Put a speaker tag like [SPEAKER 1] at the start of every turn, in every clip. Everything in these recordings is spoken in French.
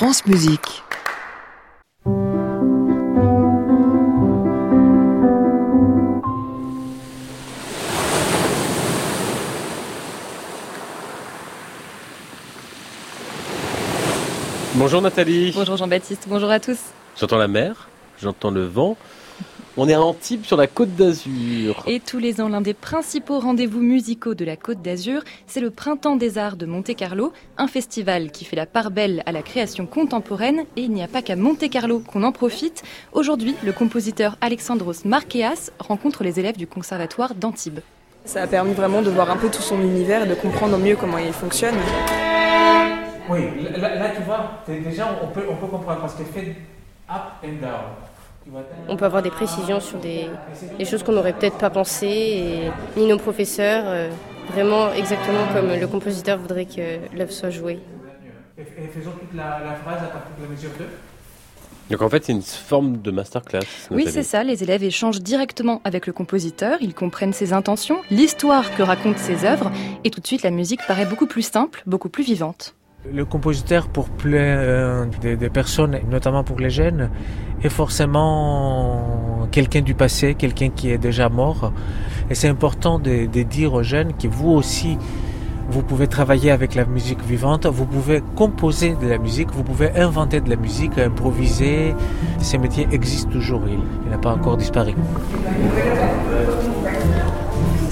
[SPEAKER 1] France Musique.
[SPEAKER 2] Bonjour Nathalie.
[SPEAKER 3] Bonjour Jean-Baptiste, bonjour à tous.
[SPEAKER 2] J'entends la mer, j'entends le vent. On est à Antibes sur la côte d'Azur.
[SPEAKER 3] Et tous les ans, l'un des principaux rendez-vous musicaux de la côte d'Azur, c'est le Printemps des Arts de Monte-Carlo, un festival qui fait la part belle à la création contemporaine. Et il n'y a pas qu'à Monte-Carlo qu'on en profite. Aujourd'hui, le compositeur Alexandros Marqueas rencontre les élèves du conservatoire d'Antibes.
[SPEAKER 4] Ça a permis vraiment de voir un peu tout son univers et de comprendre mieux comment il fonctionne.
[SPEAKER 5] Oui, là, là, tu vois, déjà on peut, on peut comprendre parce qu'elle fait up and down.
[SPEAKER 6] On peut avoir des précisions sur des, des choses qu'on n'aurait peut-être pas pensé, et ni nos professeurs, euh, vraiment exactement comme le compositeur voudrait que l'œuvre soit jouée.
[SPEAKER 5] Et, et faisons toute la, la phrase à partir de la mesure 2.
[SPEAKER 2] Donc en fait, c'est une forme de masterclass.
[SPEAKER 3] Oui, c'est ça, les élèves échangent directement avec le compositeur, ils comprennent ses intentions, l'histoire que racontent ses œuvres, et tout de suite la musique paraît beaucoup plus simple, beaucoup plus vivante.
[SPEAKER 5] Le compositeur, pour plein euh, des personnes, notamment pour les jeunes, est forcément quelqu'un du passé, quelqu'un qui est déjà mort. Et c'est important de, de dire aux jeunes que vous aussi, vous pouvez travailler avec la musique vivante, vous pouvez composer de la musique, vous pouvez inventer de la musique, improviser. Ces métiers existent toujours, il n'a pas encore disparu.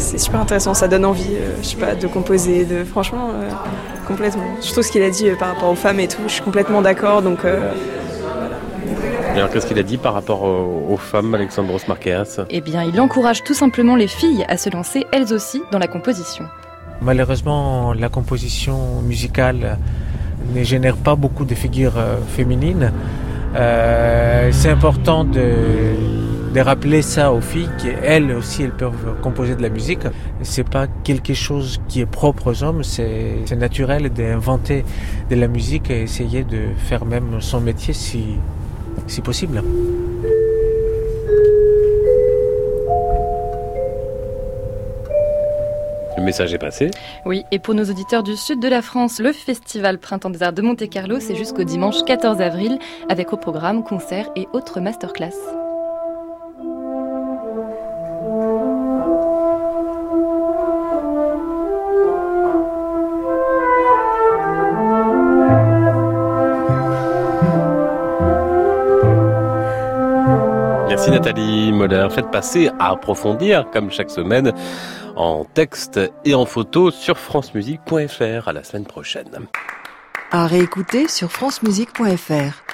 [SPEAKER 4] C'est super intéressant, ça donne envie, euh, je sais pas, de composer, de franchement, euh, complètement. Surtout ce qu'il a dit euh, par rapport aux femmes et tout, je suis complètement d'accord, donc euh,
[SPEAKER 2] Alors qu'est-ce qu'il a dit par rapport aux, femmes, Alexandros Marqueas
[SPEAKER 3] Eh bien, il encourage tout simplement les filles à se lancer elles aussi dans la composition.
[SPEAKER 5] Malheureusement, la composition musicale ne génère pas beaucoup de figures féminines. Euh, c'est important de, de rappeler ça aux filles qu'elles aussi elles peuvent composer de la musique. C'est pas quelque chose qui est propre aux hommes, c'est naturel d'inventer de la musique et essayer de faire même son métier si, si possible.
[SPEAKER 2] Le message est passé.
[SPEAKER 3] Oui, et pour nos auditeurs du sud de la France, le festival Printemps des Arts de Monte-Carlo, c'est jusqu'au dimanche 14 avril, avec au programme concerts et autres masterclass.
[SPEAKER 2] Merci Nathalie Moller. Faites passer à approfondir, comme chaque semaine, en texte et en photo sur francemusique.fr. À la semaine prochaine.
[SPEAKER 1] À réécouter sur francemusique.fr.